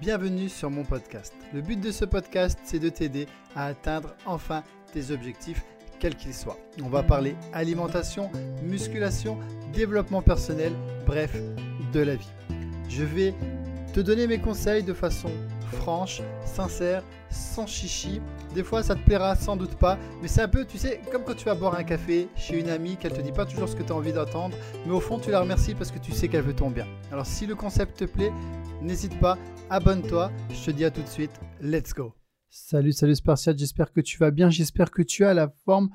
Bienvenue sur mon podcast. Le but de ce podcast, c'est de t'aider à atteindre enfin tes objectifs, quels qu'ils soient. On va parler alimentation, musculation, développement personnel, bref, de la vie. Je vais te donner mes conseils de façon franche, sincère, sans chichi. Des fois, ça te plaira sans doute pas, mais c'est un peu, tu sais, comme quand tu vas boire un café chez une amie, qu'elle te dit pas toujours ce que tu as envie d'entendre, mais au fond, tu la remercies parce que tu sais qu'elle veut ton bien. Alors, si le concept te plaît, n'hésite pas, abonne-toi. Je te dis à tout de suite, let's go. Salut, salut Spartiate, j'espère que tu vas bien, j'espère que tu as la forme.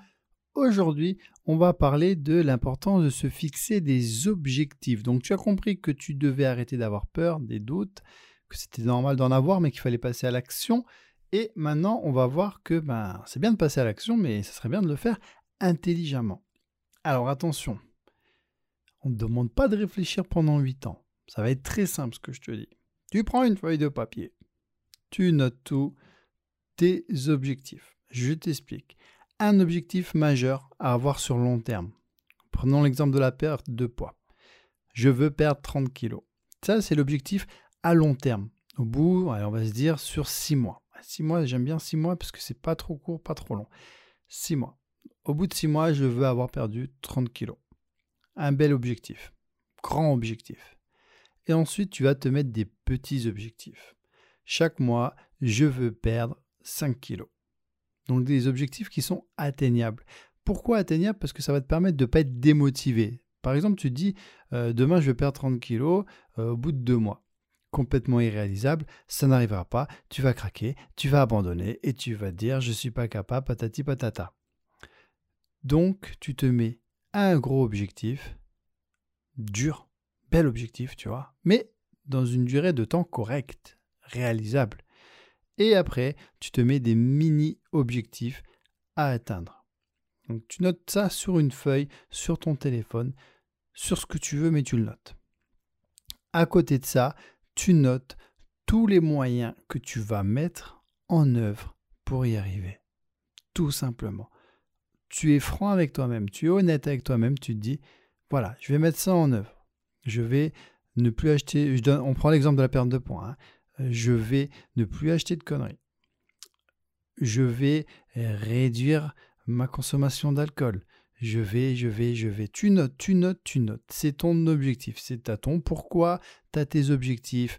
Aujourd'hui, on va parler de l'importance de se fixer des objectifs. Donc, tu as compris que tu devais arrêter d'avoir peur, des doutes, que c'était normal d'en avoir, mais qu'il fallait passer à l'action. Et maintenant, on va voir que ben, c'est bien de passer à l'action, mais ce serait bien de le faire intelligemment. Alors attention, on ne demande pas de réfléchir pendant 8 ans. Ça va être très simple ce que je te dis. Tu prends une feuille de papier, tu notes tout, tes objectifs. Je t'explique. Un objectif majeur à avoir sur long terme. Prenons l'exemple de la perte de poids. Je veux perdre 30 kilos. Ça, c'est l'objectif à long terme. Au bout, on va se dire sur six mois. Six mois, j'aime bien six mois parce que c'est pas trop court, pas trop long. Six mois. Au bout de six mois, je veux avoir perdu 30 kilos. Un bel objectif. Grand objectif. Et ensuite, tu vas te mettre des petits objectifs. Chaque mois, je veux perdre 5 kilos. Donc des objectifs qui sont atteignables. Pourquoi atteignables? Parce que ça va te permettre de ne pas être démotivé. Par exemple, tu te dis, euh, demain je veux perdre 30 kilos euh, au bout de deux mois complètement irréalisable, ça n'arrivera pas, tu vas craquer, tu vas abandonner et tu vas dire je suis pas capable, patati patata. Donc tu te mets un gros objectif, dur, bel objectif, tu vois, mais dans une durée de temps correcte, réalisable. Et après, tu te mets des mini-objectifs à atteindre. Donc tu notes ça sur une feuille, sur ton téléphone, sur ce que tu veux, mais tu le notes. À côté de ça, tu notes tous les moyens que tu vas mettre en œuvre pour y arriver. Tout simplement. Tu es franc avec toi-même, tu es honnête avec toi-même, tu te dis, voilà, je vais mettre ça en œuvre. Je vais ne plus acheter, on prend l'exemple de la perte de points, hein. je vais ne plus acheter de conneries. Je vais réduire ma consommation d'alcool. Je vais, je vais, je vais. Tu notes, tu notes, tu notes. C'est ton objectif. C'est à ton pourquoi, tu as tes objectifs,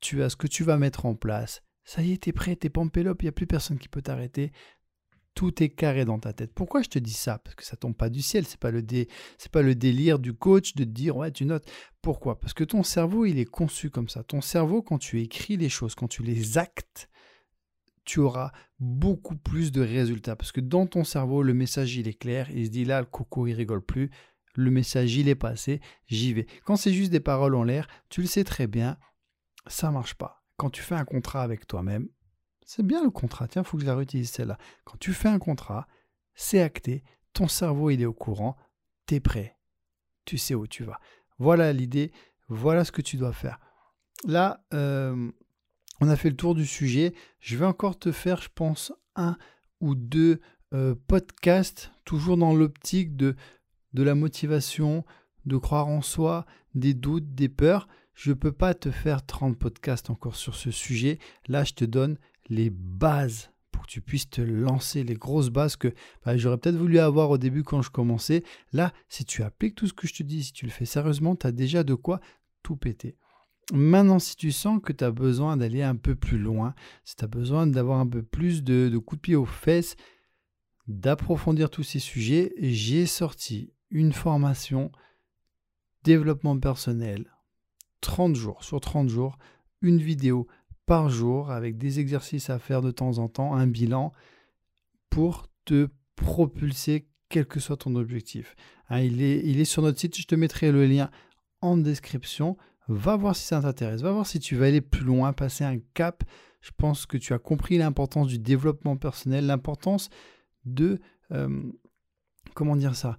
tu as ce que tu vas mettre en place. Ça y est, t'es prêt, t'es pampélope, il n'y a plus personne qui peut t'arrêter. Tout est carré dans ta tête. Pourquoi je te dis ça? Parce que ça tombe pas du ciel. C'est pas le pas le délire du coach de te dire ouais tu notes. Pourquoi? Parce que ton cerveau il est conçu comme ça. Ton cerveau quand tu écris les choses, quand tu les actes, tu auras beaucoup plus de résultats. Parce que dans ton cerveau, le message, il est clair. Il se dit là, le coco, il rigole plus. Le message, il est passé. J'y vais. Quand c'est juste des paroles en l'air, tu le sais très bien, ça marche pas. Quand tu fais un contrat avec toi-même, c'est bien le contrat. Tiens, il faut que je la réutilise celle-là. Quand tu fais un contrat, c'est acté. Ton cerveau, il est au courant. Tu es prêt. Tu sais où tu vas. Voilà l'idée. Voilà ce que tu dois faire. Là, euh, on a fait le tour du sujet. Je vais encore te faire, je pense, un ou deux euh, podcasts, toujours dans l'optique de, de la motivation, de croire en soi, des doutes, des peurs. Je ne peux pas te faire 30 podcasts encore sur ce sujet. Là, je te donne les bases pour que tu puisses te lancer, les grosses bases que bah, j'aurais peut-être voulu avoir au début quand je commençais. Là, si tu appliques tout ce que je te dis, si tu le fais sérieusement, tu as déjà de quoi tout péter. Maintenant, si tu sens que tu as besoin d'aller un peu plus loin, si tu as besoin d'avoir un peu plus de, coups de pied aux fesses, d'approfondir tous ces sujets, j'ai sorti une formation développement personnel 30 jours sur 30 jours, une vidéo par jour avec des exercices à faire de temps en temps, un bilan pour te propulser quel que soit ton objectif. Hein, il, est, il est sur notre site, je te mettrai le lien en description. Va voir si ça t'intéresse, va voir si tu vas aller plus loin, passer un cap. Je pense que tu as compris l'importance du développement personnel, l'importance de, euh, comment dire ça,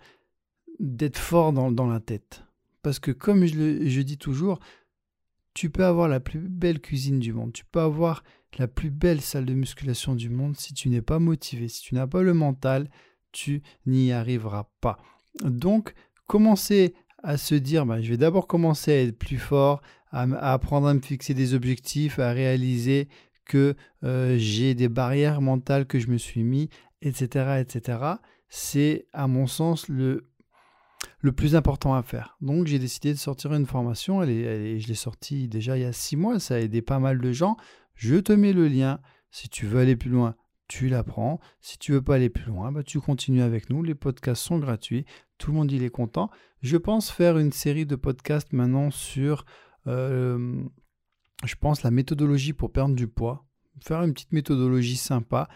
d'être fort dans, la tête. Parce que comme je, je dis toujours, tu peux avoir la plus belle cuisine du monde, tu peux avoir la plus belle salle de musculation du monde, si tu n'es pas motivé, si tu n'as pas le mental, tu n'y arriveras pas. Donc, commencez à se dire bah, je vais d'abord commencer à être plus fort, à, apprendre à me fixer des objectifs, à réaliser que euh, j'ai des barrières mentales que je me suis mis, etc. etc. C'est à mon sens le, le plus important à faire. Donc j'ai décidé de sortir une formation, elle je l'ai sortie déjà il y a six mois, ça a aidé pas mal de gens. Je te mets le lien, si tu veux aller plus loin, tu l'apprends. Si tu veux pas aller plus loin, bah, tu continues avec nous. Les podcasts sont gratuits. Tout le monde il est content. Je pense faire une série de podcasts maintenant sur, euh, je pense, la méthodologie pour perdre du poids. Faire une petite méthodologie sympa.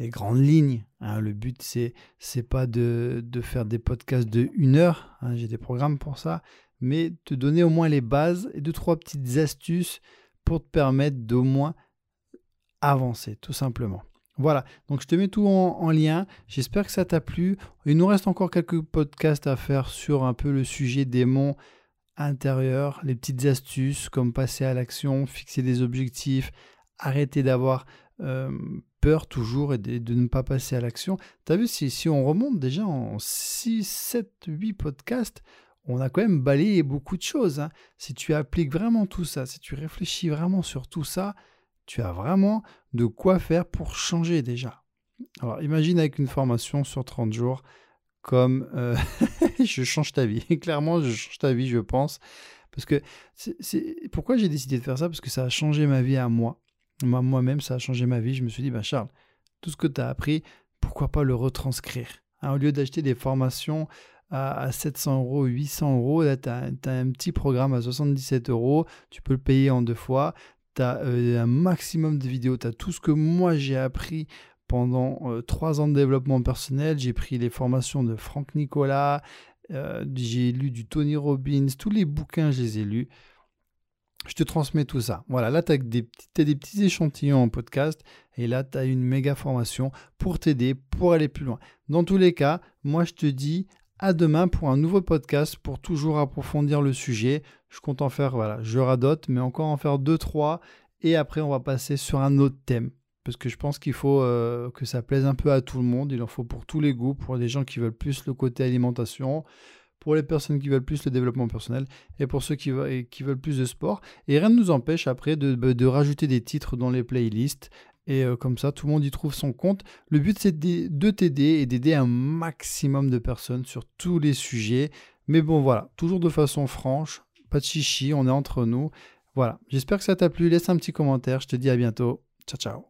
Les grandes lignes. Hein. le but, c'est c'est pas de, faire des podcasts de une heure. Hein. J'ai des programmes pour ça. Mais te donner au moins les bases et deux, trois petites astuces pour te permettre d'au moins avancer, tout simplement. Voilà, donc je te mets tout en, lien. J'espère que ça t'a plu. Il nous reste encore quelques podcasts à faire sur un peu le sujet démon intérieur, les petites astuces comme passer à l'action, fixer des objectifs, arrêter d'avoir euh, peur toujours et de, ne pas passer à l'action. Tu as vu, si, on remonte déjà en 6, 7, 8 podcasts, on a quand même balayé beaucoup de choses. Hein. Si tu appliques vraiment tout ça, si tu réfléchis vraiment sur tout ça, tu as vraiment de quoi faire pour changer déjà. Alors imagine avec une formation sur 30 jours comme euh, je change ta vie. Clairement, je change ta vie, je pense. Parce que c'est pourquoi j'ai décidé de faire ça? Parce que ça a changé ma vie à moi. Moi-même, ça a changé ma vie. Je me suis dit, ben Charles, tout ce que tu as appris, pourquoi pas le retranscrire? Hein, Au lieu d'acheter des formations à, 700 euros, 800 euros, tu as, as, un petit programme à 77 euros. Tu peux le payer en deux fois tu as euh, un maximum de vidéos, tu as tout ce que moi j'ai appris pendant euh, trois ans de développement personnel. J'ai pris les formations de Franck Nicolas, euh, j'ai lu du Tony Robbins, tous les bouquins, je les ai lus. Je te transmets tout ça. Voilà, là, tu as, des, petits échantillons en podcast et là, tu as une méga formation pour t'aider, pour aller plus loin. Dans tous les cas, moi, je te dis à demain pour un nouveau podcast pour toujours approfondir le sujet. Je compte en faire, voilà, je radote, mais encore en faire deux, trois. Et après, on va passer sur un autre thème. Parce que je pense qu'il faut euh, que ça plaise un peu à tout le monde. Il en faut pour tous les goûts, pour les gens qui veulent plus le côté alimentation, pour les personnes qui veulent plus le développement personnel et pour ceux qui, veulent plus de sport. Et rien ne nous empêche après de, de rajouter des titres dans les playlists et euh, comme ça, tout le monde y trouve son compte. Le but, c'est de t'aider et d'aider un maximum de personnes sur tous les sujets. Mais bon, voilà, toujours de façon franche, pas de chichi, on est entre nous. Voilà, j'espère que ça t'a plu. Laisse un petit commentaire. Je te dis à bientôt. Ciao, ciao.